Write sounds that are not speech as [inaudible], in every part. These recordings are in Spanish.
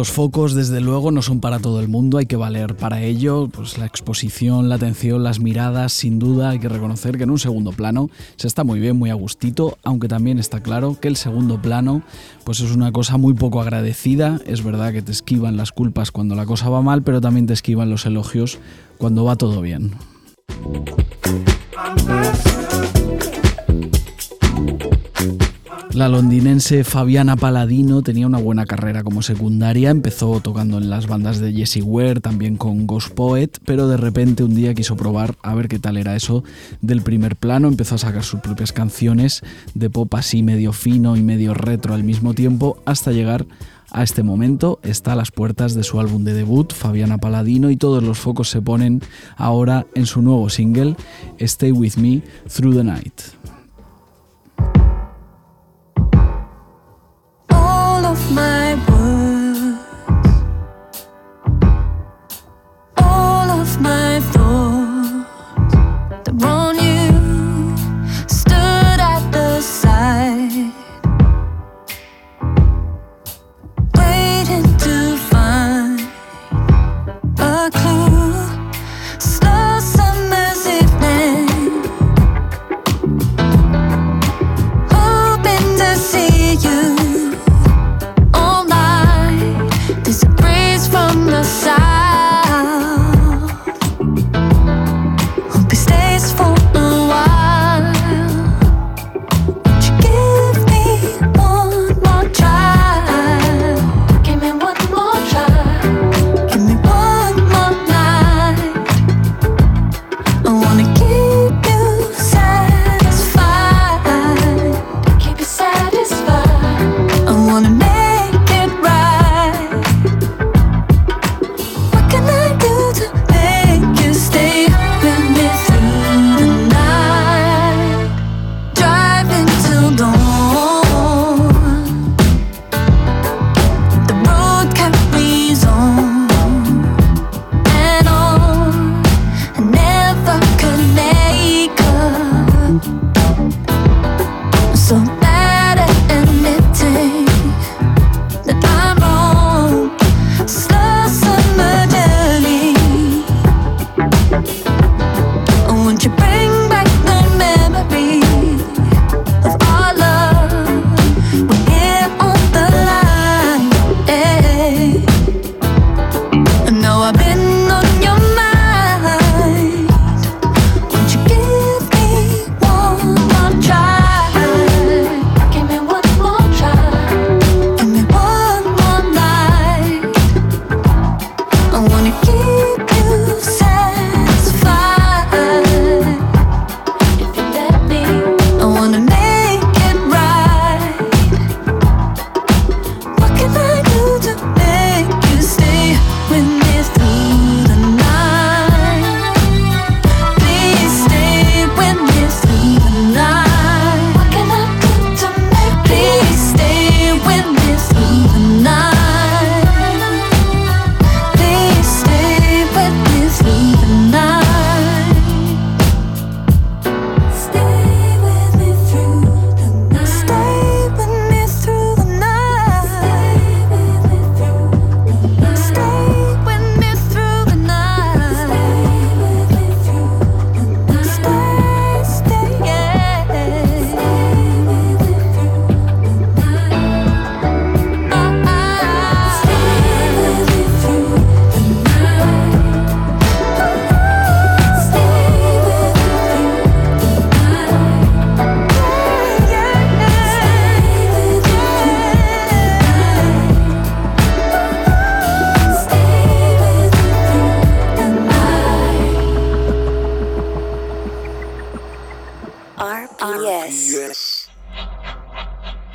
Los focos, desde luego, no son para todo el mundo, hay que valer para ello pues, la exposición, la atención, las miradas, sin duda hay que reconocer que en un segundo plano se está muy bien, muy a gustito, aunque también está claro que el segundo plano pues es una cosa muy poco agradecida, es verdad que te esquivan las culpas cuando la cosa va mal, pero también te esquivan los elogios cuando va todo bien. La londinense Fabiana Paladino tenía una buena carrera como secundaria, empezó tocando en las bandas de Jessie Ware, también con Ghost Poet, pero de repente un día quiso probar a ver qué tal era eso del primer plano, empezó a sacar sus propias canciones de pop así medio fino y medio retro al mismo tiempo, hasta llegar a este momento está a las puertas de su álbum de debut, Fabiana Paladino, y todos los focos se ponen ahora en su nuevo single, Stay With Me Through the Night.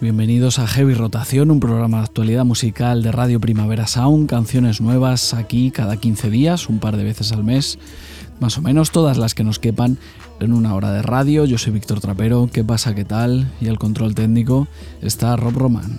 Bienvenidos a Heavy Rotación, un programa de actualidad musical de Radio Primavera Sound, canciones nuevas aquí cada 15 días, un par de veces al mes, más o menos todas las que nos quepan en una hora de radio. Yo soy Víctor Trapero, ¿qué pasa? ¿Qué tal? Y el control técnico está Rob Roman.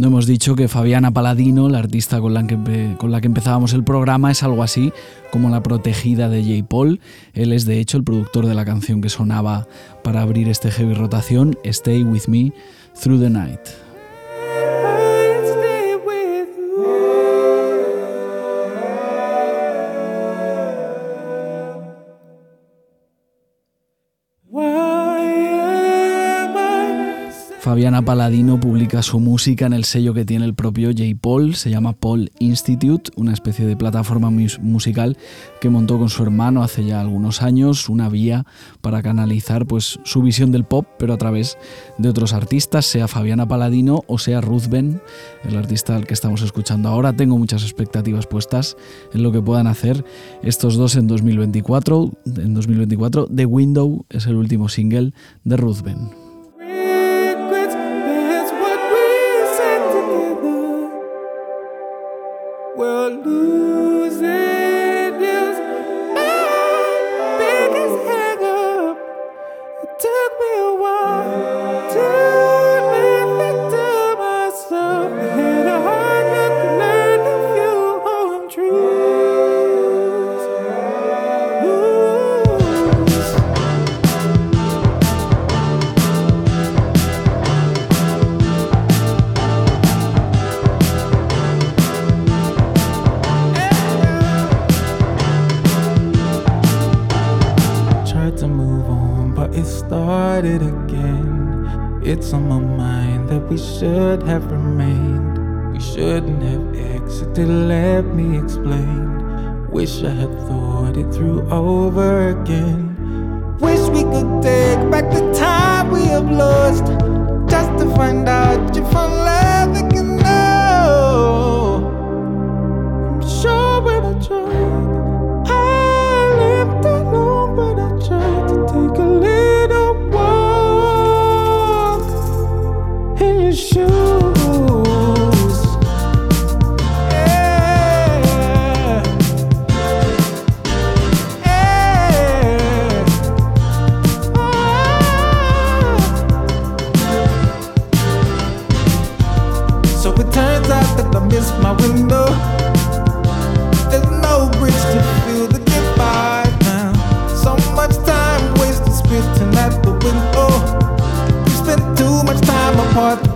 No hemos dicho que Fabiana Paladino, la artista con la, que, con la que empezábamos el programa, es algo así como la protegida de J. Paul. Él es de hecho el productor de la canción que sonaba para abrir este heavy rotación, Stay With Me Through the Night. Fabiana Paladino publica su música en el sello que tiene el propio J. Paul, se llama Paul Institute, una especie de plataforma musical que montó con su hermano hace ya algunos años, una vía para canalizar pues, su visión del pop, pero a través de otros artistas, sea Fabiana Paladino o sea Ruth Ben, el artista al que estamos escuchando ahora. Tengo muchas expectativas puestas en lo que puedan hacer estos dos en 2024. En 2024, The Window es el último single de Ruth Ben. Have remained. We shouldn't have exited, let me explain. Wish I had thought it through over I missed my window. There's no bridge to now. So much time wasted spitting at the window. We spent too much time apart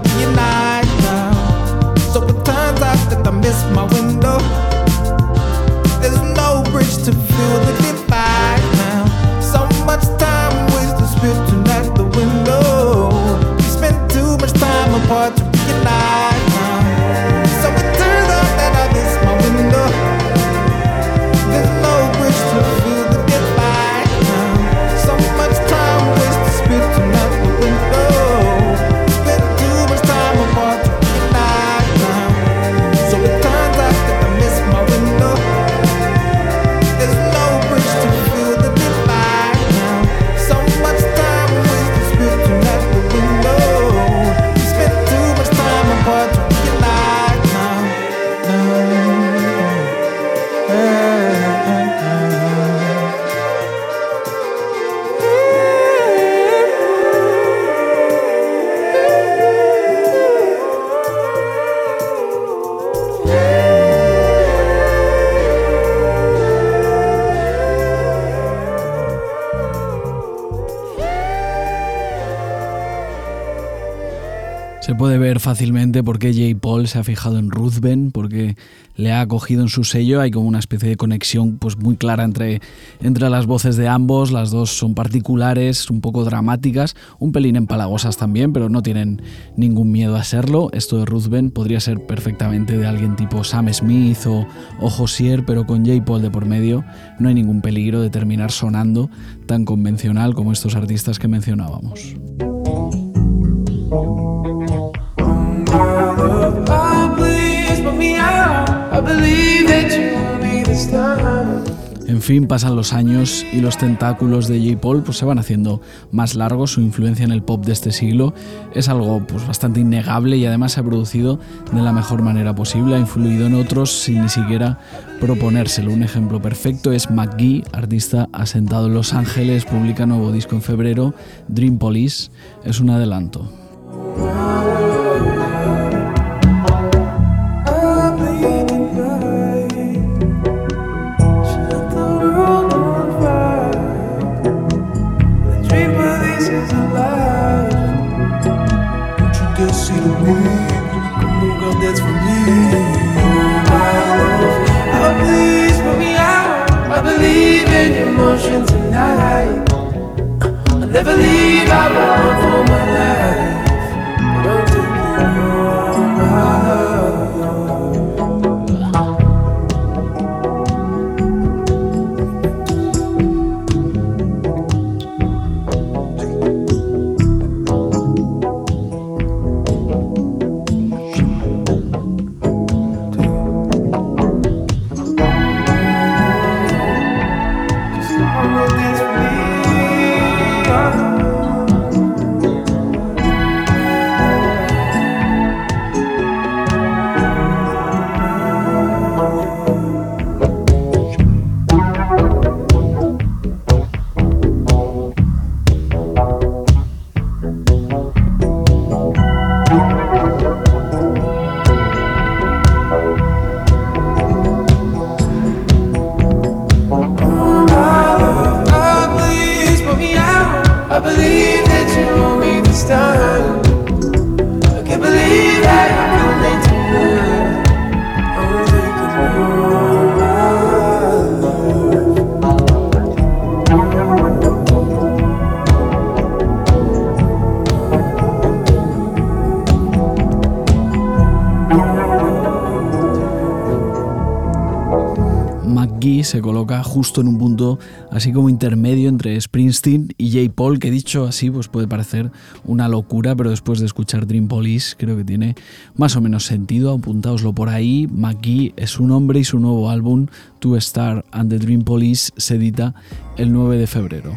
fácilmente por qué J. Paul se ha fijado en Ruthven, porque le ha acogido en su sello. Hay como una especie de conexión pues, muy clara entre, entre las voces de ambos. Las dos son particulares, un poco dramáticas, un pelín empalagosas también, pero no tienen ningún miedo a serlo. Esto de Ruthven podría ser perfectamente de alguien tipo Sam Smith o, o Josier, pero con J. Paul de por medio no hay ningún peligro de terminar sonando tan convencional como estos artistas que mencionábamos. En fin, pasan los años y los tentáculos de J. Paul pues, se van haciendo más largos. Su influencia en el pop de este siglo es algo pues, bastante innegable y además se ha producido de la mejor manera posible. Ha influido en otros sin ni siquiera proponérselo. Un ejemplo perfecto es McGee, artista asentado en Los Ángeles, publica nuevo disco en febrero. Dream Police es un adelanto. believe I will. Justo en un punto así como intermedio entre Springsteen y J. Paul, que dicho así pues puede parecer una locura, pero después de escuchar Dream Police creo que tiene más o menos sentido, apuntaoslo por ahí. McGee es su nombre y su nuevo álbum, Two Star and the Dream Police, se edita el 9 de febrero.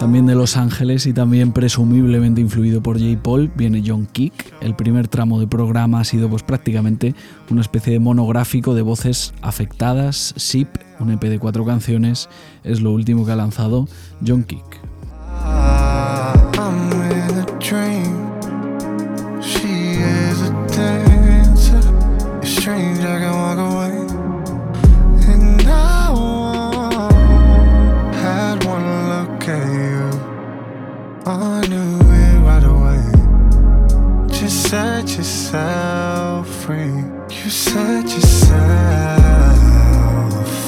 También de Los Ángeles y también presumiblemente influido por J. Paul viene John Kick. El primer tramo de programa ha sido pues prácticamente una especie de monográfico de voces afectadas. SIP, un EP de cuatro canciones, es lo último que ha lanzado John Kick. Yourself free. You set yourself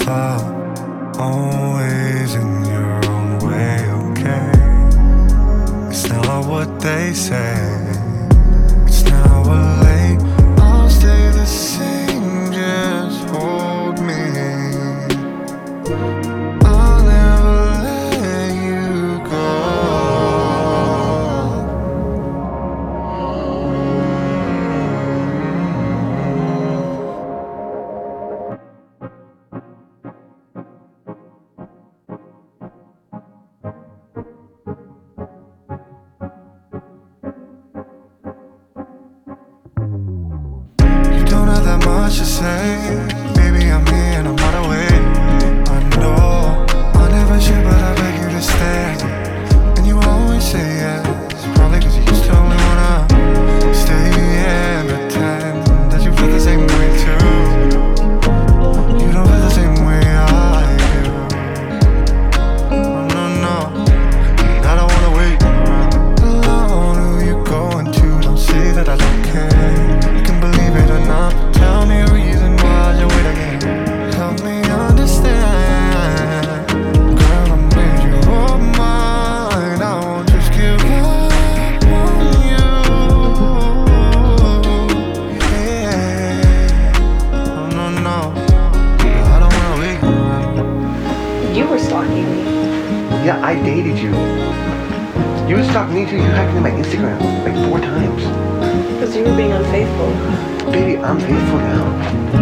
up, always in your own way, okay? It's not what they say. You stalked me too. You hacked into my Instagram like four times. Because you were being unfaithful. Baby, I'm faithful now.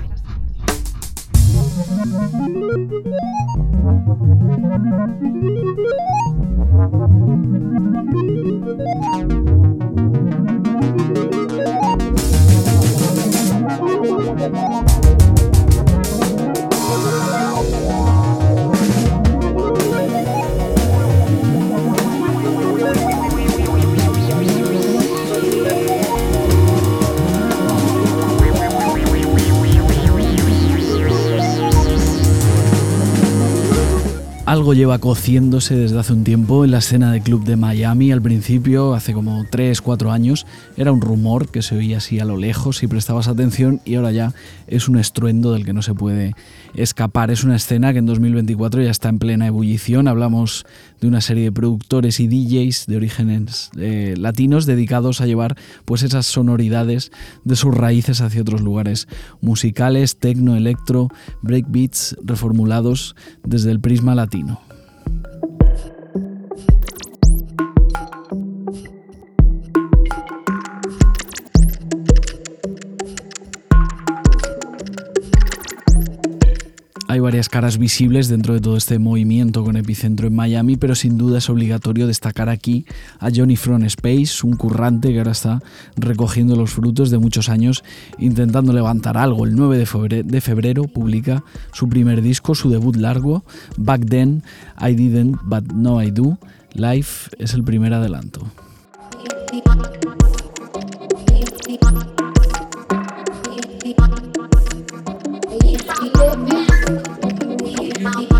Lleva cociéndose desde hace un tiempo en la escena de club de Miami. Al principio, hace como 3, 4 años, era un rumor que se oía así a lo lejos si prestabas atención y ahora ya es un estruendo del que no se puede escapar. Es una escena que en 2024 ya está en plena ebullición. Hablamos de una serie de productores y DJs de orígenes eh, latinos dedicados a llevar pues esas sonoridades de sus raíces hacia otros lugares musicales, tecno, electro, breakbeats reformulados desde el prisma latino. and caras visibles dentro de todo este movimiento con epicentro en Miami, pero sin duda es obligatorio destacar aquí a Johnny From Space, un currante que ahora está recogiendo los frutos de muchos años intentando levantar algo. El 9 de febrero, de febrero publica su primer disco, su debut largo, Back Then, I Didn't, But No I Do. Life es el primer adelanto. Thank you.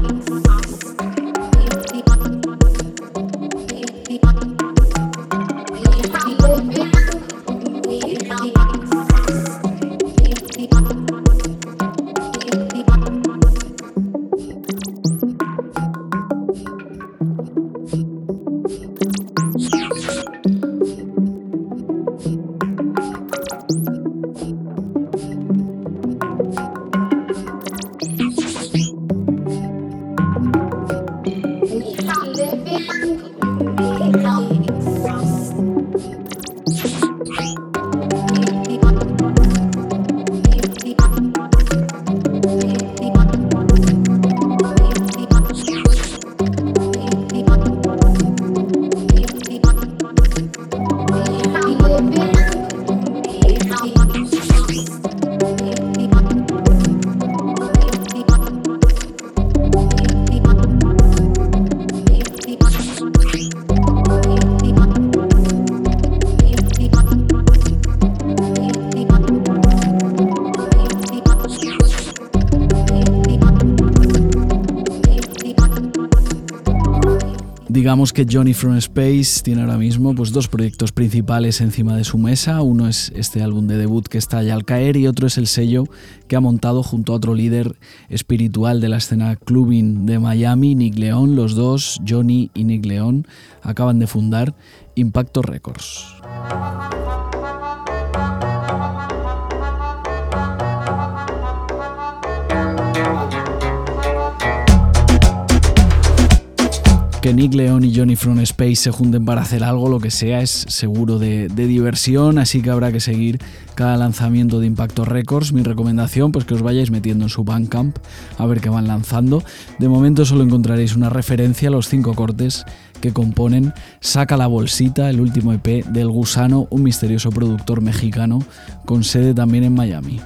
Digamos que Johnny from Space tiene ahora mismo pues, dos proyectos principales encima de su mesa. Uno es este álbum de debut que está ya al caer y otro es el sello que ha montado junto a otro líder espiritual de la escena clubbing de Miami, Nick León. Los dos, Johnny y Nick León, acaban de fundar Impacto Records. Que Nick León y Johnny From Space se junten para hacer algo, lo que sea, es seguro de, diversión, así que habrá que seguir cada lanzamiento de Impacto Records. Mi recomendación, pues que os vayáis metiendo en su Bandcamp a ver qué van lanzando. De momento solo encontraréis una referencia a los cinco cortes que componen Saca la Bolsita, el último EP del Gusano, un misterioso productor mexicano con sede también en Miami.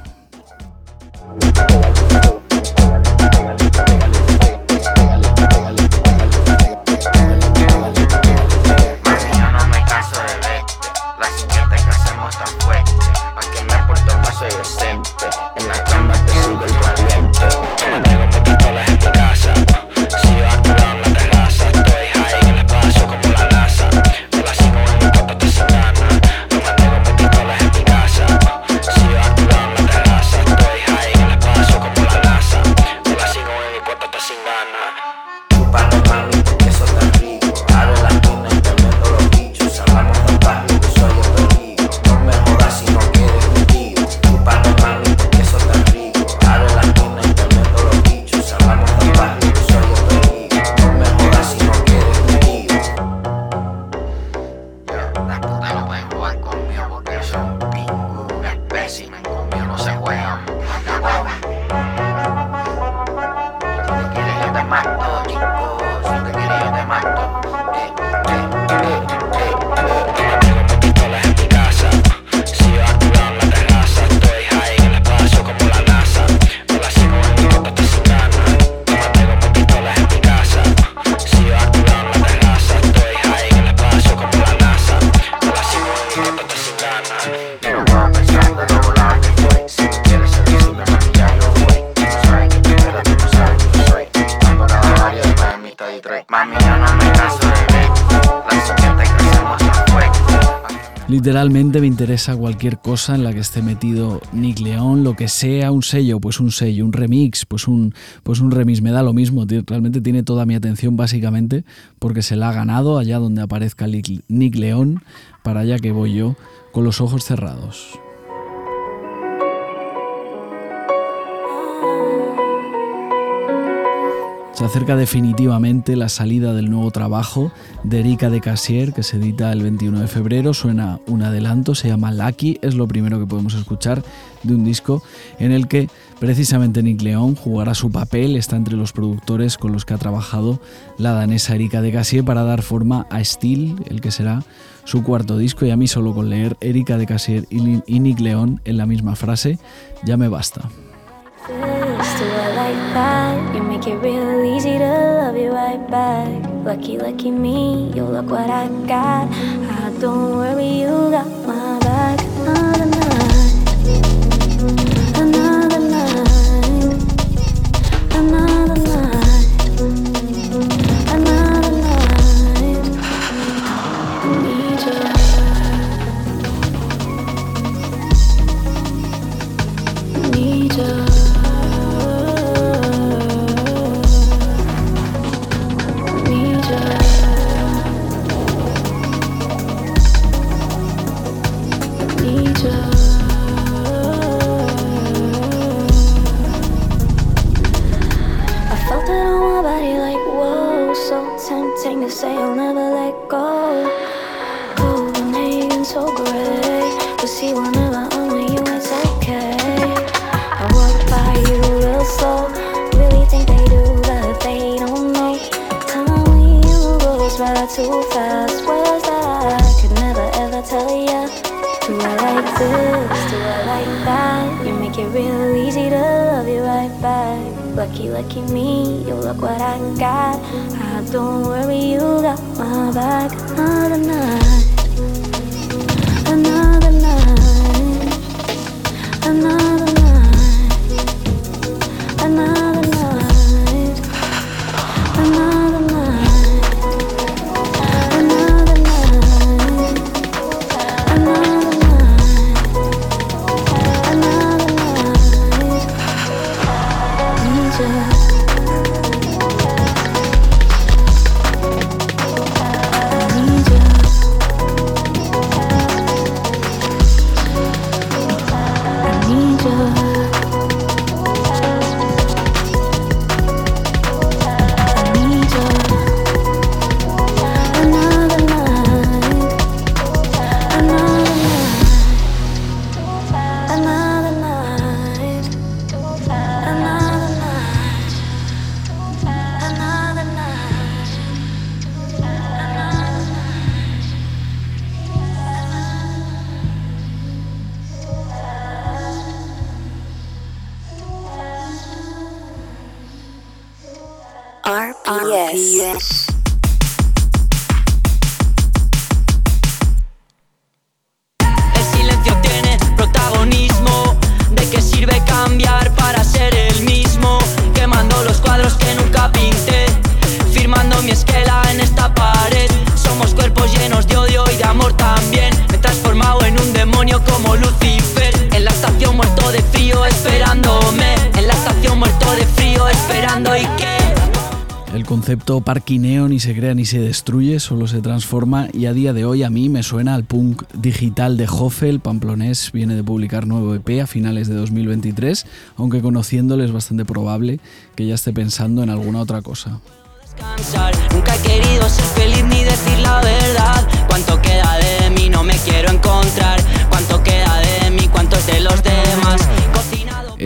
Interesa cualquier cosa en la que esté metido Nick León, lo que sea, un sello, pues un sello, un remix, pues un, pues un remix, me da lo mismo, realmente tiene toda mi atención básicamente porque se la ha ganado allá donde aparezca Nick León, para allá que voy yo, con los ojos cerrados. Se acerca definitivamente la salida del nuevo trabajo de Erika de Casier, que se edita el 21 de febrero. Suena un adelanto, se llama Lucky, es lo primero que podemos escuchar de un disco en el que precisamente Nick León jugará su papel, está entre los productores con los que ha trabajado la danesa Erika de Casier para dar forma a Steel, el que será su cuarto disco. Y a mí solo con leer Erika de Casier y Ni- y Nick León en la misma frase ya me basta. Make it real easy to love you right back. Lucky, lucky me, you look what I got. I don't worry, you got my say I'll never let go. Cold so great, but see whenever I'm with you, it's okay. I walk by you real slow, really think they do, but they don't know. Time with you goes by too fast. Where's that? I could never ever tell ya. Do I like this? Do I like that? You make it real easy to love you right back. Lucky, lucky me, you look what I got. I don't worry, you got my back. Another night, se crea ni se destruye, solo se transforma. Y a día de hoy a mí me suena al punk digital de Jofe, el pamplonés viene de publicar nuevo EP a finales de 2023, aunque conociéndole es bastante probable que ya esté pensando en alguna otra cosa.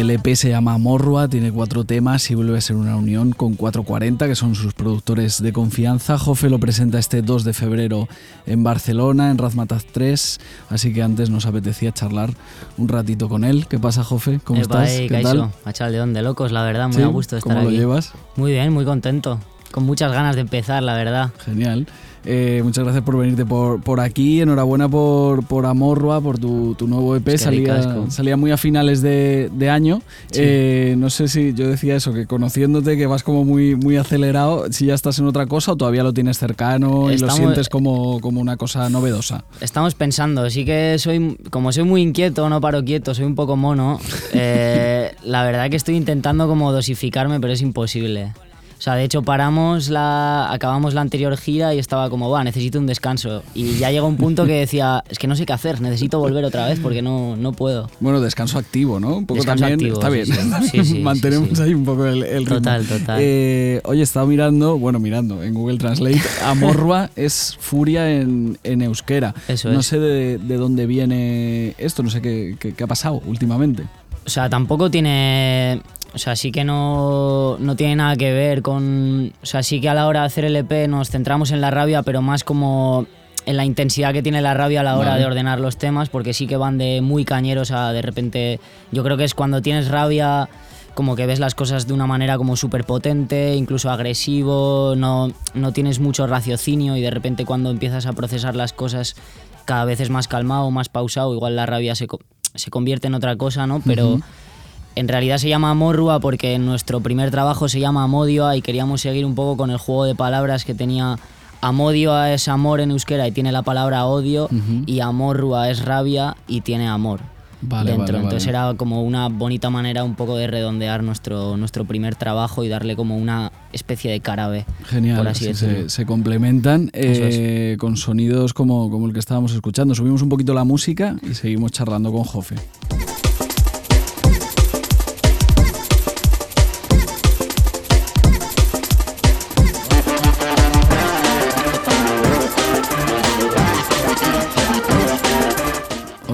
EP se llama Morrua, tiene cuatro temas y vuelve a ser una unión con 440, que son sus productores de confianza. Jofe lo presenta este 2 de febrero en Barcelona, en Razmataz 3, así que antes nos apetecía charlar un ratito con él. ¿Qué pasa, Jofe? ¿Cómo estás? eh, ¿Qué tal? Machal de locos, la verdad, muy ¿Sí? a gusto de estar ¿Cómo lo llevas? Muy bien, muy contento. Con muchas ganas de empezar, la verdad. Genial. Eh, muchas gracias por venirte por, por aquí. Enhorabuena por, por Amorrua, por tu, tu nuevo EP. Es que salía, salía muy a finales de, de año. Sí. Eh, no sé si yo decía eso, que conociéndote que vas como muy, muy acelerado, si ya estás en otra cosa o todavía lo tienes cercano y Estamos- lo sientes como, como una cosa novedosa. Estamos pensando, sí que soy, como soy muy inquieto, no paro quieto, soy un poco mono. [laughs] eh, la verdad que estoy intentando como dosificarme, pero es imposible. O sea, de hecho paramos la, acabamos la anterior gira y estaba como, va, necesito un descanso. Y ya llegó un punto que decía, es que no sé qué hacer, necesito volver otra vez porque no, no puedo. Bueno, descanso activo, ¿no? Un poco Descanso también. activo, está bien. [laughs] sí. Sí, Mantenemos sí, ahí un poco el, el ritmo. Total, total. Eh, oye, he estado mirando, bueno, mirando en Google Translate, Amorrua [laughs] es furia en, en euskera. Eso no es. sé de, de dónde viene esto, no sé qué, qué- qué ha pasado últimamente. O sea, tampoco tiene. O sea, sí que no, no tiene nada que ver con. O sea, sí que a la hora de hacer el EP nos centramos en la rabia, pero más como en la intensidad que tiene la rabia a la hora Vale. de ordenar los temas, porque sí que van de muy cañeros a de repente. Yo creo que es cuando tienes rabia. Como que ves las cosas de una manera como súper potente, incluso agresivo, no, no tienes mucho raciocinio y de repente cuando empiezas a procesar las cosas cada vez es más calmado, más pausado, igual la rabia se, se convierte en otra cosa, ¿no? Pero. En realidad se llama Amorrua porque nuestro primer trabajo se llama Amodioa y queríamos seguir un poco con el juego de palabras que tenía Amodioa es amor en euskera y tiene la palabra odio Ujú. y Amorrua es rabia y tiene amor Vale, dentro. vale, Entonces vale. era como una bonita manera un poco de redondear nuestro, nuestro primer trabajo y darle como una especie de carabe. Genial, por así sí, se, se complementan eh, con sonidos como, como el que estábamos escuchando. Subimos un poquito la música y seguimos charlando con Jofe.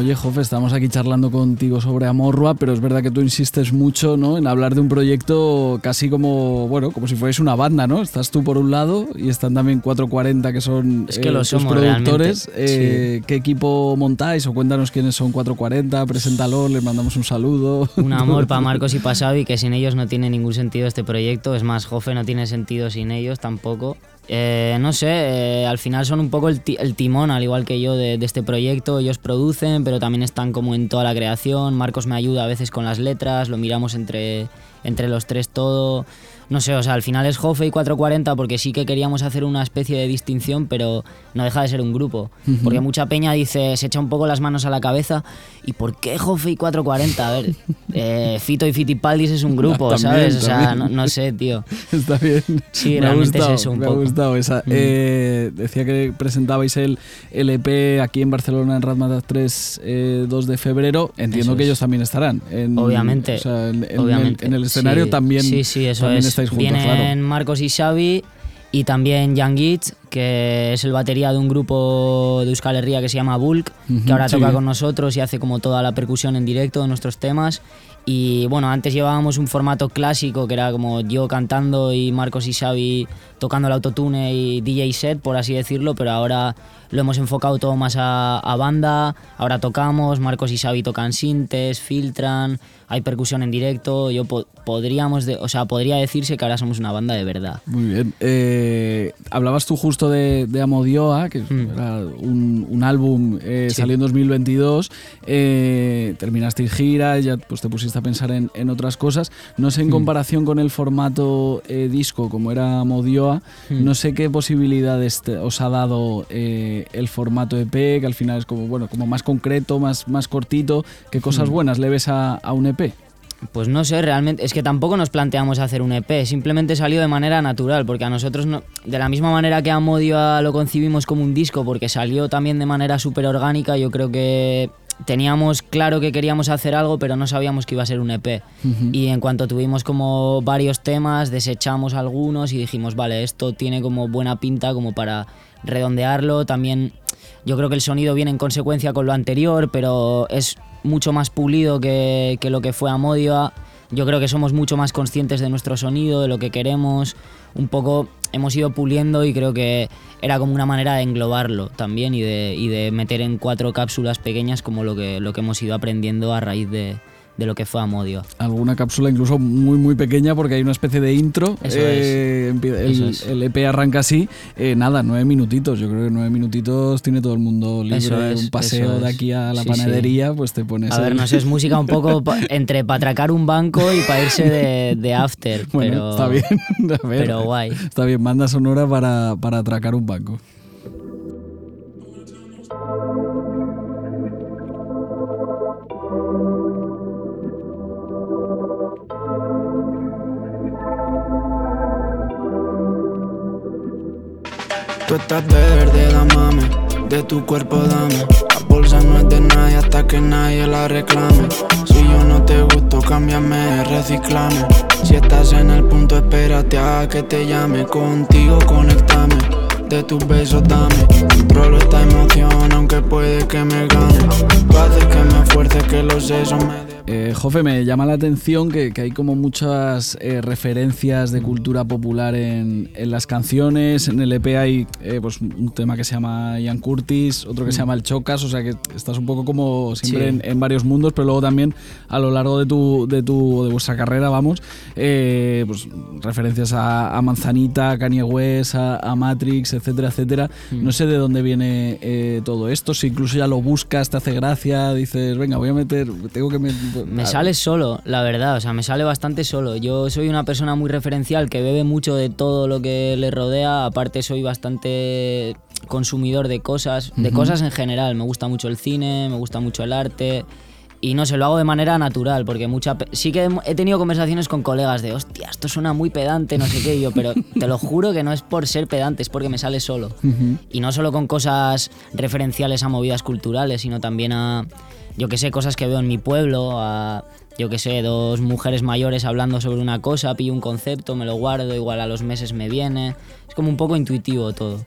Oye, Jofe, estamos aquí charlando contigo sobre Amorrua, pero es verdad que tú insistes mucho ¿no? en hablar de un proyecto casi como, bueno, como si fuese una banda, ¿no? Estás tú por un lado y están también 440 que son Es que eh, lo tus somos productores. Eh, ¿Qué equipo montáis o cuéntanos quiénes son 440? Preséntalo, les mandamos un saludo. Un [laughs] amor para Marcos y para Xavi, que sin ellos no tiene ningún sentido este proyecto. Es más, Jofe no tiene sentido sin ellos tampoco. Eh, no sé, eh, al final son un poco el, ti- el timón, al igual que yo, de, de este proyecto. Ellos producen, pero también están como en toda la creación. Marcos me ayuda a veces con las letras, lo miramos entre, entre los tres todo. No sé, o sea, al final es Jofe y 440 porque sí que queríamos hacer una especie de distinción, pero no deja de ser un grupo. Ujú. Porque mucha peña dice, se echa un poco las manos a la cabeza, ¿y por qué Jofe y 440? A ver, [laughs] eh, Fito y Fitipaldis es un grupo, También, ¿sabes? O sea, no, no sé, tío. [laughs] Está bien. Sí, me ha realmente gustado, es eso un me poco. ha gustado esa. Mm. Eh, decía que presentabais el LP aquí en Barcelona en Razmataz 3 eh, 2 de febrero. Entiendo Eso que es. ellos también estarán. en- Obviamente. o sea, en, en obviamente. El, en el escenario Sí, también, Sí, sí, eso también es. Estáis juntos, Vienen claro. Marcos y Xavi y también Jan Gitz, que es el batería de un grupo de Euskal Herria que se llama Bulk, Ujú, que ahora sí. toca con nosotros y hace como toda la percusión en directo de nuestros temas. Y bueno, antes llevábamos un formato clásico que era como yo cantando y Marcos y Xavi tocando el autotune y DJ set, por así decirlo, pero ahora lo hemos enfocado todo más a, a banda. Ahora tocamos, Marcos y Xavi tocan sintes, filtran, hay percusión en directo. Yo po- podríamos, de- o sea, podría decirse que ahora somos una banda de verdad. Muy bien. Eh, hablabas tú justo de, de Amodioa, que Mm. era un, un álbum eh, Sí. salió en 2022. Eh, terminasteis gira, ya pues te pusiste a pensar en, en otras cosas. No sé, en Mm. comparación con el formato eh, disco, como era Amodioa, Mm. no sé qué posibilidades te- os ha dado eh, el formato EP, que al final es como, bueno, como más concreto, más, más cortito. ¿Qué cosas Mm. buenas le ves a, a un EP? Pues no sé, realmente, es que tampoco nos planteamos hacer un EP, simplemente salió de manera natural, porque a nosotros, no, de la misma manera que a Modio lo concibimos como un disco, porque salió también de manera súper orgánica, yo creo que teníamos claro que queríamos hacer algo, pero no sabíamos que iba a ser un EP. Y en cuanto tuvimos como varios temas, desechamos algunos y dijimos, vale, esto tiene como buena pinta como para redondearlo. También yo creo que el sonido viene en consecuencia con lo anterior, pero es mucho más pulido que, que lo que fue Amodio. Yo creo que somos mucho más conscientes de nuestro sonido, de lo que queremos. Un poco hemos ido puliendo y creo que era como una manera de englobarlo también y de, y de meter en cuatro cápsulas pequeñas como lo que, lo que hemos ido aprendiendo a raíz de, de lo que fue Amodio. Alguna cápsula incluso muy muy pequeña porque hay una especie de intro. Eso eh, empie- el, Eso es. el EP arranca así. eh, nada, nueve minutitos. Yo creo que nueve minutitos tiene todo el mundo libre. Eso es, un paseo de es. aquí a la Sí, panadería, pues te pones. A ver, no sé, es música un poco pa- [laughs] entre para atracar un banco y para irse de, de after. Bueno, pero, está bien. [laughs] a ver, pero guay. Está bien, banda sonora para, para atracar un banco. Estás verde, damame, de tu cuerpo dame. La bolsa no es de nadie hasta que nadie la reclame. Si yo no te gusto, cámbiame, reciclame. Si estás en el punto, espérate a que te llame. Contigo conectame, de tus besos dame. Controlo esta emoción, aunque puede que me gane. Tú haces que me esfuerce, que los sesos me Eh, Jofe, me llama la atención que, que hay como muchas eh, referencias de cultura popular en, en las canciones. En el EP hay eh, pues, un tema que se llama Ian Curtis, otro que se llama El Chocas, o sea que estás un poco como siempre Sí. en, en varios mundos, pero luego también a lo largo de tu, de tu de vuestra carrera, vamos, eh, pues referencias a, a Manzanita, a Kanye West, a, a Matrix, etcétera, etcétera. No sé de dónde viene eh, todo esto, si incluso ya lo buscas, te hace gracia, dices, venga, voy a meter, tengo que meter... Me sale solo, la verdad, o sea, me sale bastante solo. Yo soy una persona muy referencial que bebe mucho de todo lo que le rodea, aparte soy bastante consumidor de cosas, de cosas en general. Me gusta mucho el cine, me gusta mucho el arte. Y no sé, lo hago de manera natural, porque mucha sí que he tenido conversaciones con colegas de, hostia, esto suena muy pedante, no sé qué, y yo, pero [laughs] te lo juro que no es por ser pedante, es porque me sale solo. Y no solo con cosas referenciales a movidas culturales, sino también a, yo que sé, cosas que veo en mi pueblo, a, yo que sé, dos mujeres mayores hablando sobre una cosa, pillo un concepto, me lo guardo, igual a los meses me viene. Es como un poco intuitivo todo.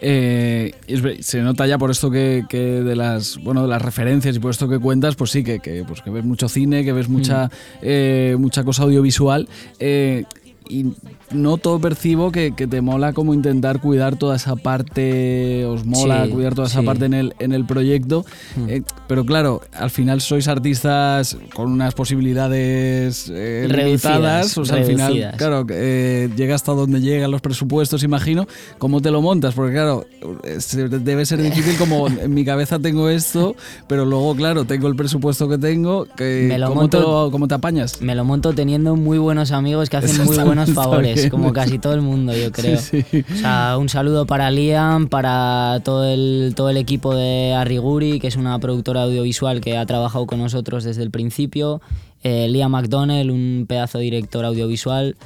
Eh, se nota ya por esto que, que de las bueno de las referencias y por esto que cuentas, pues sí, que, que, pues que ves mucho cine, que ves mucha, eh, mucha cosa audiovisual. eh, y noto, percibo que, que te mola como intentar cuidar toda esa parte, os mola Sí, cuidar toda esa sí. parte en el, en el proyecto. Mm. eh, pero claro, al final sois artistas con unas posibilidades eh, limitadas. O sea, al final, claro, eh, llega hasta donde llegan los presupuestos, imagino. ¿Cómo te lo montas? Porque claro, eh, debe ser difícil como [laughs] en mi cabeza tengo esto, pero luego, claro, tengo el presupuesto que tengo. Que, Me lo ¿cómo, monto- te lo- cómo te apañas? Me lo monto teniendo muy buenos amigos que hacen muy está- buenos [laughs] favores, como casi todo el mundo, yo creo. Sí, sí. O sea, un saludo para Liam, para todo el, todo el equipo de Arriguri, que es una productora audiovisual que ha trabajado con nosotros desde el principio. Eh, Liam McDonnell, un pedazo de director audiovisual.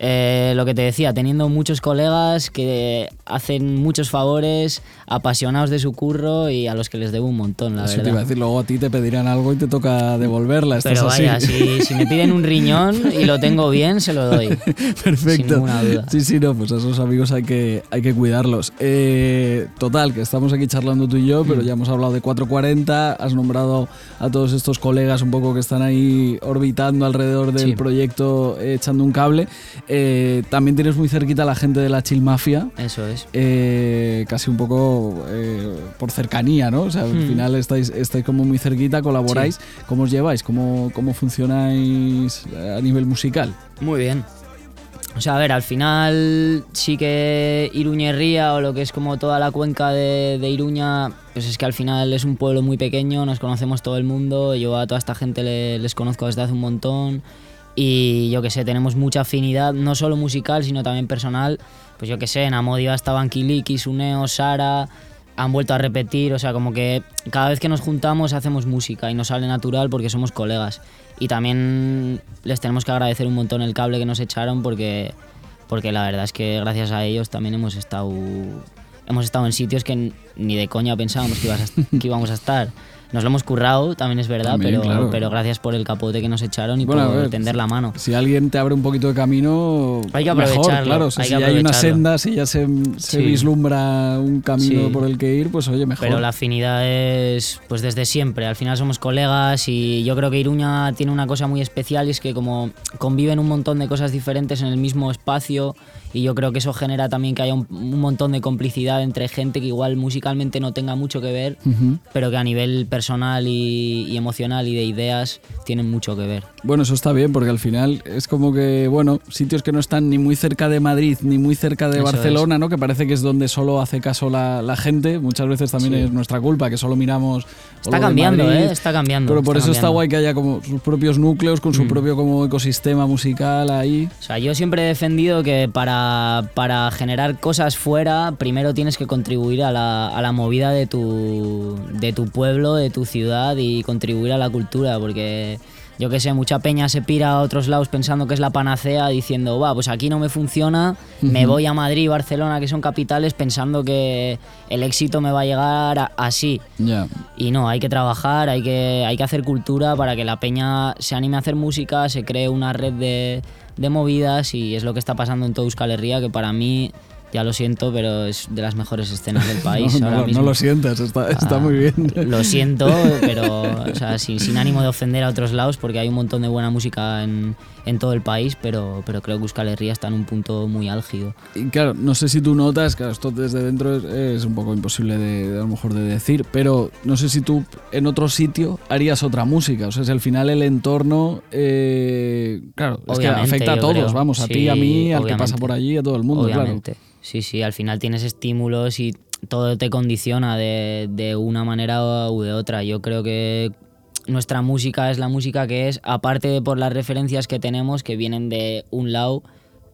Eh, lo que te decía, teniendo muchos colegas que hacen muchos favores, apasionados de su curro y a los que les debo un montón, la Eso te verdad. iba a decir, luego a ti te pedirán algo y te toca devolverla. Pero así. vaya, si, si me piden un riñón y lo tengo bien, se lo doy. [laughs] Perfecto. Sin ninguna duda. Sí, sí, no, pues a esos amigos hay que, hay que cuidarlos. Eh, total, que estamos aquí charlando tú y yo, Mm. pero ya hemos hablado de 440, has nombrado a todos estos colegas un poco que están ahí orbitando alrededor del Sí. proyecto eh, echando un cable. Eh, también tienes muy cerquita a la gente de la Chill Mafia. Eso es. eh, casi un poco eh, por cercanía, ¿no? O sea, al Hmm. final estáis, estáis como muy cerquita, colaboráis. ¿Cómo os lleváis? ¿Cómo, ¿Cómo funcionáis a nivel musical? Muy bien. O sea, a ver, al final sí que Iruñerría o lo que es como toda la cuenca de, de Iruña, pues es que al final es un pueblo muy pequeño, nos conocemos todo el mundo, yo a toda esta gente le- les conozco desde hace un montón y yo que sé, tenemos mucha afinidad, no solo musical, sino también personal. Pues yo que sé, en Amodio estaban Kiliki, Suneo, Sara, han vuelto a repetir, o sea, como que cada vez que nos juntamos hacemos música y nos sale natural porque somos colegas. Y también les tenemos que agradecer un montón el cable que nos echaron porque, porque la verdad es que gracias a ellos también hemos estado, hemos estado en sitios que ni de coña pensábamos que, ibas a- que íbamos a estar. Nos lo hemos currado, también es verdad, También, pero, claro. pero gracias por el capote que nos echaron y Bueno, por ver, tender la mano. Si alguien te abre un poquito de camino, Hay que mejor, aprovecharlo, claro. O sea, hay si que hay una senda, si ya se, se Sí. vislumbra un camino Sí. por el que ir, pues oye, mejor. Pero la afinidad es pues desde siempre. Al final somos colegas y yo creo que Iruña tiene una cosa muy especial y es que como conviven un montón de cosas diferentes en el mismo espacio y yo creo que eso genera también que haya un, un montón de complicidad entre gente que igual musicalmente no tenga mucho que ver, Ujú. pero que a nivel personal y, y emocional y de ideas tienen mucho que ver. Bueno, eso está bien, porque al final es como que, bueno, sitios que no están ni muy cerca de Madrid ni muy cerca de Eso Barcelona, ¿no? Que parece que es donde solo hace caso la, la gente. Muchas veces también Sí. es nuestra culpa, que solo miramos. Está cambiando, Madrid. ¿eh? Está cambiando. Pero por está eso está guay que haya como sus propios núcleos, con su Mm. propio como ecosistema musical ahí. O sea, yo siempre he defendido que para, para generar cosas fuera, primero tienes que contribuir a la, a la movida de tu, de tu pueblo, de tu ciudad y contribuir a la cultura, porque yo que sé, mucha peña se pira a otros lados pensando que es la panacea, diciendo, va, pues aquí no me funciona, me voy a Madrid y Barcelona, que son capitales, pensando que el éxito me va a llegar así. Y no, hay que trabajar, hay que, hay que hacer cultura para que la peña se anime a hacer música, se cree una red de, de movidas y es lo que está pasando en toda Euskal Herria, que para mí, ya lo siento, pero es de las mejores escenas del [laughs] país no, ahora lo- mismo. no lo sientas, está, está Ah, muy bien. Lo siento, [laughs] pero o sea, sin, sin ánimo de ofender a otros lados, porque hay un montón de buena música en, en todo el país, pero, pero creo que Euskal Herria está en un punto muy álgido. Y claro, no sé si tú notas, claro, esto desde dentro es, es un poco imposible de, de a lo mejor de decir, pero no sé si tú en otro sitio harías otra música. O sea, si al final el entorno, eh, claro, es que afecta a todos, creo. vamos, a Sí, ti, a mí, al que pasa por allí, a todo el mundo, Obviamente. Sí, sí, al final tienes estímulos y todo te condiciona de, de una manera u de otra. Yo creo que nuestra música es la música que es, aparte de por las referencias que tenemos, que vienen de un lado,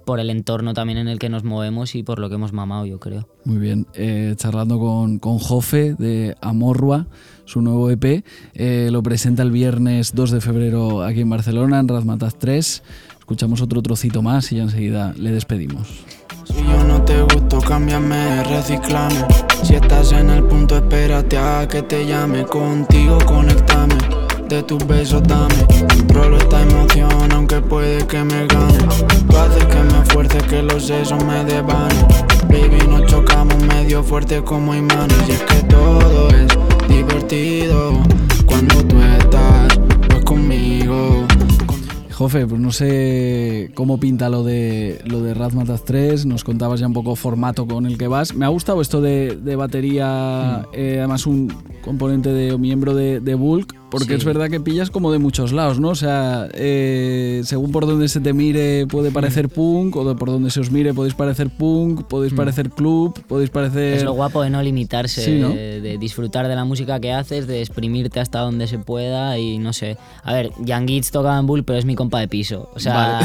por el entorno también en el que nos movemos y por lo que hemos mamado, yo creo. Muy bien, eh, charlando con, con Jofe de Amorrua, su nuevo EP, eh, lo presenta el viernes 2 de febrero aquí en Barcelona, en Razmataz 3. Escuchamos otro trocito más y ya enseguida le despedimos. Si yo no te gusto, cámbiame, reciclame. Si estás en el punto, espérate a que te llame. Contigo, conectame. De tus besos, dame. Controlo esta emoción, aunque puede que me gane. Tú haces que me fuerce, que los sesos me devanen. Baby, nos chocamos medio fuerte como imanes. Y es que todo es divertido cuando tú estás. Jofe, pues no sé cómo pinta lo de lo de Razmataz 3, nos contabas ya un poco formato con el que vas. Me ha gustado esto de, de batería, eh, además un componente de o miembro de, de Bulk, porque Sí. es verdad que pillas como de muchos lados, ¿no? O sea, eh, según por donde se te mire puede parecer punk, o de por donde se os mire podéis parecer punk, podéis Mm. parecer club, podéis parecer... Es lo guapo de no limitarse, Sí, ¿no? De, de disfrutar de la música que haces, de exprimirte hasta donde se pueda y no sé. A ver, Gitz tocaba en Bull, pero es mi compa de piso. O sea,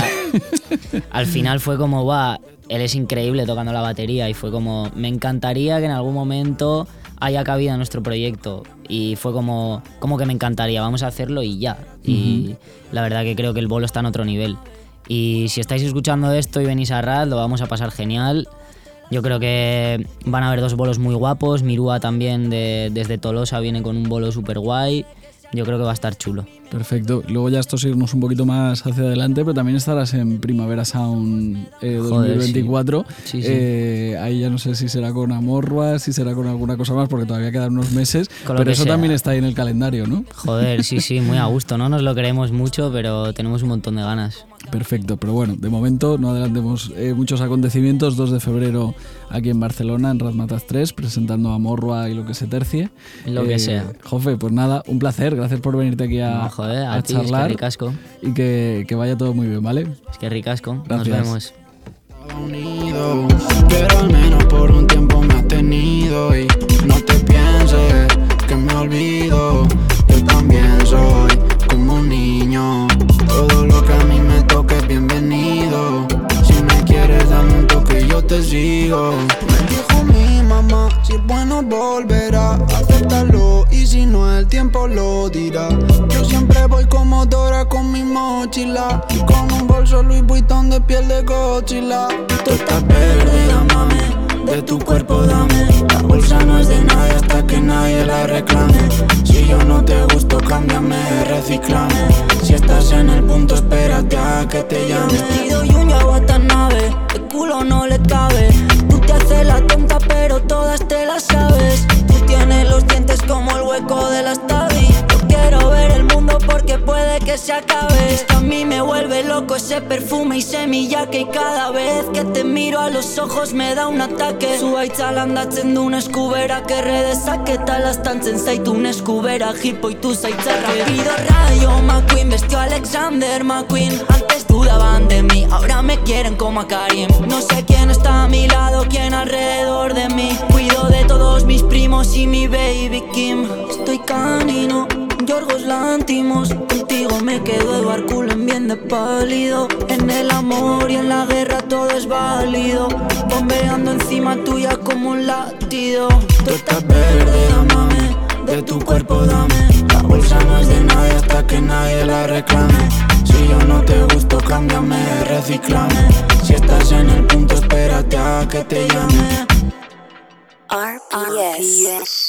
[laughs] al final fue como, va, él es increíble tocando la batería y fue como, me encantaría que en algún momento haya cabida en nuestro proyecto. Y fue como, como que me encantaría, vamos a hacerlo y ya. Y la verdad que creo que el bolo está en otro nivel. Y si estáis escuchando esto y venís a Rad, lo vamos a pasar genial. Yo creo que van a haber dos bolos muy guapos. Mirúa también de- desde Tolosa viene con un bolo súper guay. Yo creo que va a estar chulo. Perfecto. Luego ya esto es irnos un poquito más hacia adelante, pero también estarás en Primavera Sound eh, Joder, 2024. sí. Sí, sí. Eh, ahí ya no sé si será con Amorrua, si será con alguna cosa más, porque todavía quedan unos meses. Con pero eso sea. también está ahí en el calendario, ¿no? Joder, sí, sí, muy a gusto. No nos lo queremos mucho, pero tenemos un montón de ganas. Perfecto, pero bueno, de momento no adelantemos eh, muchos acontecimientos. 2 de febrero aquí en Barcelona, en Razmataz 3, presentando a Morrua y lo que se tercie. Lo que sea. Jofe, pues nada, un placer. Gracias por venirte aquí a, No, joder, a a ti, es que charlar. ricasco. y que, que vaya todo muy bien, ¿vale? Es que ricasco. Nos Gracias. vemos. unido, pero al menos por un tiempo me has tenido y no te pienses que me olvido. Yo te sigo. Me dijo mi mamá si es bueno volverá, acéptalo y si no el tiempo lo dirá. Yo siempre voy como Dora con mi mochila y con un bolso Louis Vuitton de piel de Godzilla. Tú estás perdida, mami, de tu cuerpo dame. La bolsa no es de nadie hasta que nadie la reclame. Si yo no te gusto, cámbiame, reciclame. Si estás en el punto, espérate a que te llame. Vestido y un el no le cabe. Tú te haces la tonta, pero todas te las sabes. Tú tienes los dientes como el hueco de las tabi. Porque puede que se acabe. Es que a mí me vuelve loco ese perfume y semilla que cada vez que te miro a los ojos me da un ataque. Zuaitza landatzen duen eskubera kerre dezaketa lastantzen zaitu un eskubera hipo y tu zaitzarra. Pido rayo McQueen, vestió Alexander McQueen. Antes dudaban de mí, ahora me quieren como a Karim. No sé quién está a mi lado, quién alrededor de mí. Cuido de todos mis primos y mi baby Kim. Estoy canino. Yorgos Lántimos, contigo me quedo de culo en bien de pálido. En el amor y en la guerra todo es válido. Bombeando encima tuya como un latido. Tú estás verde, amame, de tu cuerpo dame. La bolsa no es de nadie hasta que nadie la reclame. Si yo no te gusto, cámbiame, reciclame. Si estás en el punto, espérate a que te llame. RPS.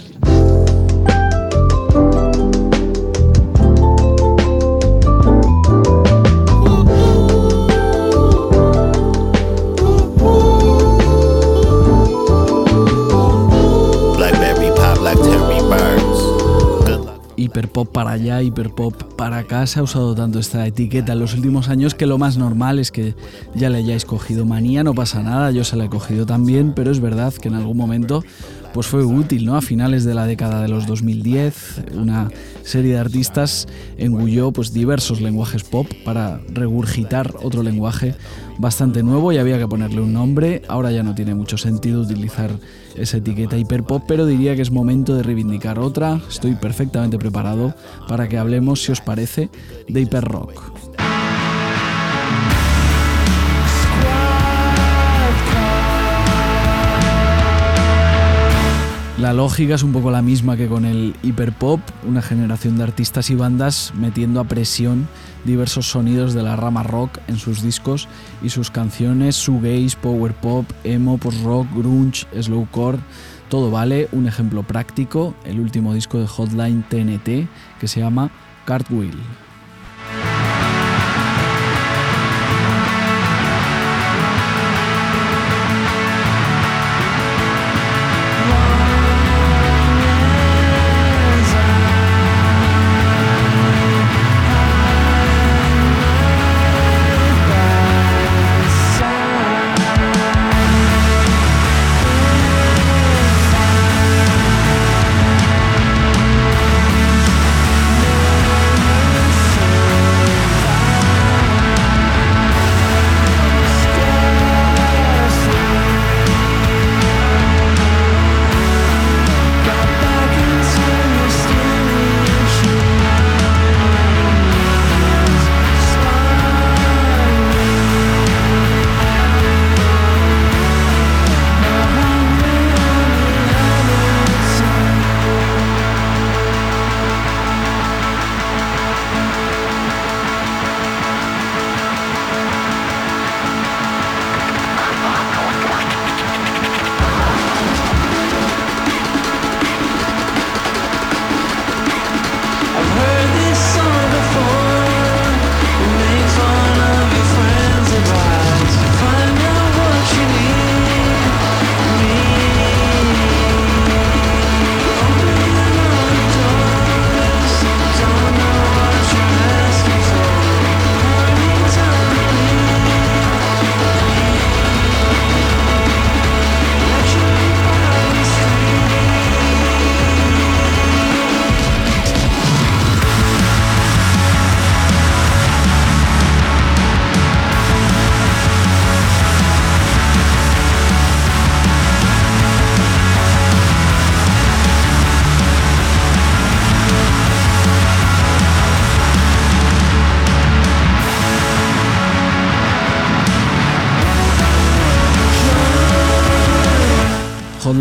Hiperpop para allá, hiperpop para acá. Se ha usado tanto esta etiqueta en los últimos años que lo más normal es que ya le hayáis cogido manía, no pasa nada, yo se la he cogido también, pero es verdad que en algún momento pues fue útil, ¿no? A finales de la década de los 2010, una serie de artistas engulló pues diversos lenguajes pop para regurgitar otro lenguaje bastante nuevo y había que ponerle un nombre. Ahora ya no tiene mucho sentido utilizar esa etiqueta hiperpop, pero diría que es momento de reivindicar otra. Estoy perfectamente preparado para que hablemos, si os parece, de hiperrock. La lógica es un poco la misma que con el hiperpop, una generación de artistas y bandas metiendo a presión diversos sonidos de la rama rock en sus discos y sus canciones, shoegaze, power pop, emo, post-rock, grunge, slowcore, todo vale. Un ejemplo práctico, el último disco de Hotline TNT que se llama Cartwheel.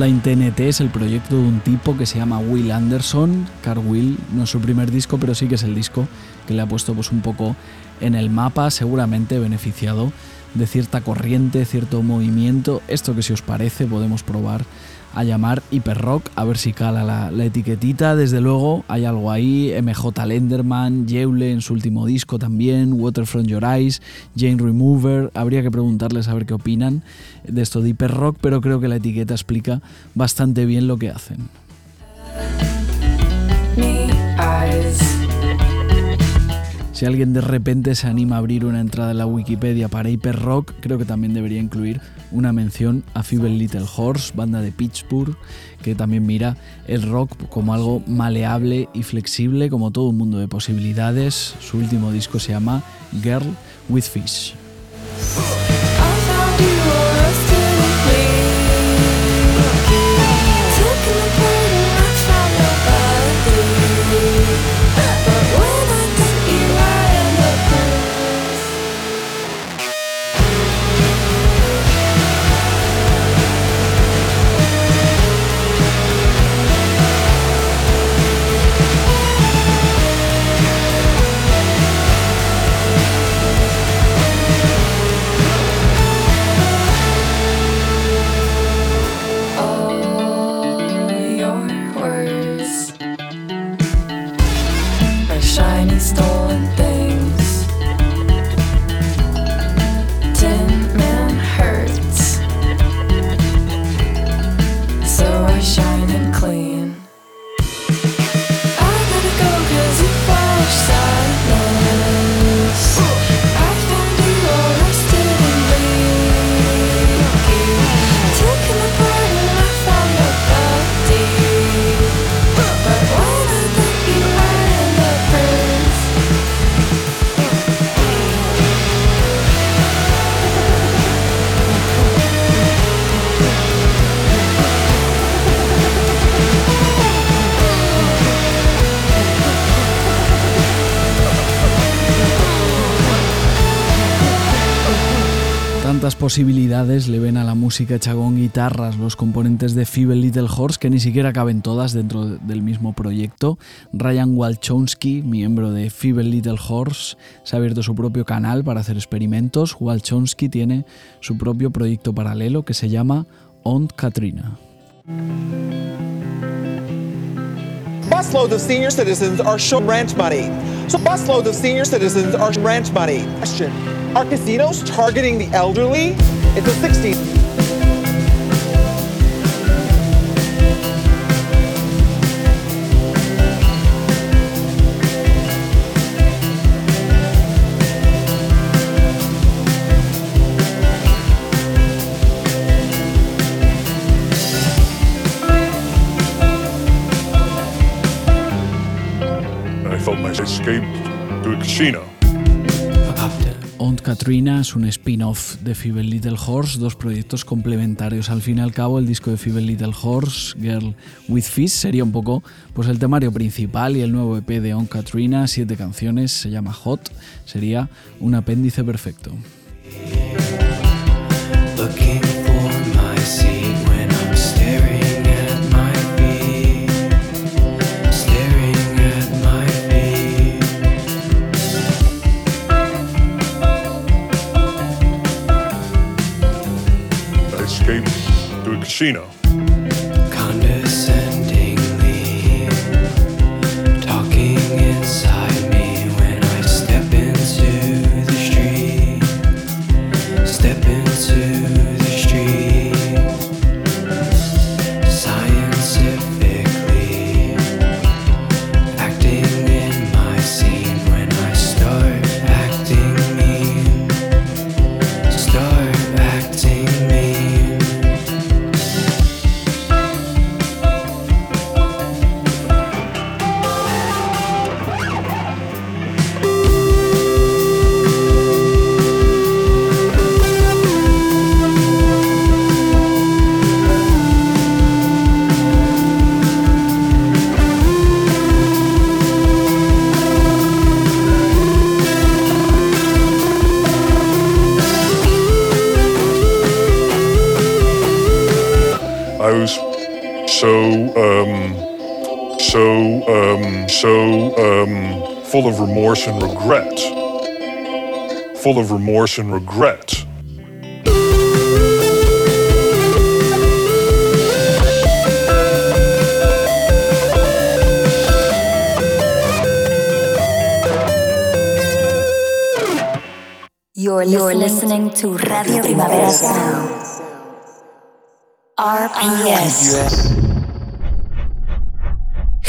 Hotline TNT es el proyecto de un tipo que se llama Will Anderson. Car Will no es su primer disco, pero sí que es el disco que le ha puesto pues, un poco en el mapa, seguramente beneficiado de cierta corriente, cierto movimiento. Esto que si os parece podemos probar a llamar hiperrock, a ver si cala la, etiquetita. Desde luego hay algo ahí, MJ Lenderman, Yeule en su último disco también, Waterfront Your Eyes, Jane Remover. Habría que preguntarles a ver qué opinan de esto de hiperrock, pero creo que la etiqueta explica bastante bien lo que hacen. Si alguien de repente se anima a abrir una entrada en la Wikipedia para Hyper Rock, creo que también debería incluir una mención a Feeble Little Horse, banda de Pittsburgh, que también mira el rock como algo maleable y flexible, como todo un mundo de posibilidades. Su último disco se llama Girl with Fish. Posibilidades le ven a la música hecha con guitarras los componentes de Feeble Little Horse que ni siquiera caben todas dentro del mismo proyecto. Ryan Walchonsky, miembro de Feeble Little Horse, se ha abierto su propio canal para hacer experimentos. Walchonsky tiene su propio proyecto paralelo que se llama Aunt Katrina. Busloads of senior citizens are short rent money. So busloads of senior citizens are rent money. Question. Are casinos targeting the elderly? It's a 60s. Escape to a casino. Aunt Katrina es un spin-off de Feeble Little Horse, dos proyectos complementarios. Al fin y al cabo, el disco de Feeble Little Horse, Girl with Fish, sería un poco pues, el temario principal y el nuevo EP de Aunt Katrina, siete canciones, se llama Hot, sería un apéndice perfecto. Machino. Um, so, um, so, um, full of remorse and regret. Full of remorse and regret. You're, You're listening to Radio Primavera Sound. RPS.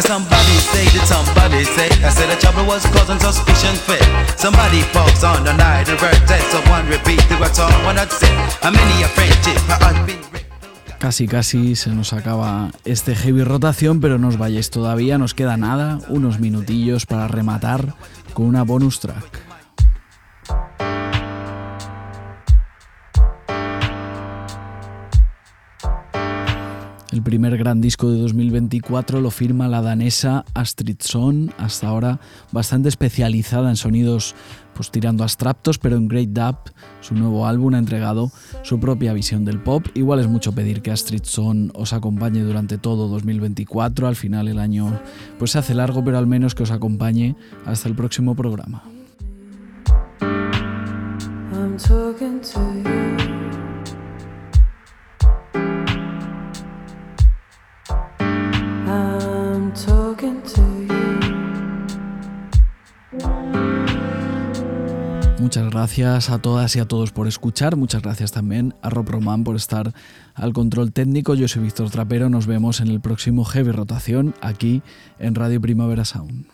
Somebody say somebody say I trouble was fit. Somebody on the night of birth, so one repeat to what's all one I'd say. A many a friendship, I'd be Casi casi se nos acaba este heavy rotación, pero no os vayáis todavía, nos queda nada, unos minutillos para rematar con una bonus track. El primer gran disco de 2024 lo firma la danesa Astrid Son, hasta ahora bastante especializada en sonidos pues tirando abstractos, pero en Great Dub, su nuevo álbum, ha entregado su propia visión del pop. Igual es mucho pedir que Astrid Son os acompañe durante todo 2024, al final el año pues se hace largo, pero al menos que os acompañe hasta el próximo programa. Muchas gracias a todas y a todos por escuchar. Muchas gracias también a Rob Roman por estar al control técnico. Yo soy Víctor Trapero. Nos vemos en el próximo Heavy Rotación aquí en Radio Primavera Sound.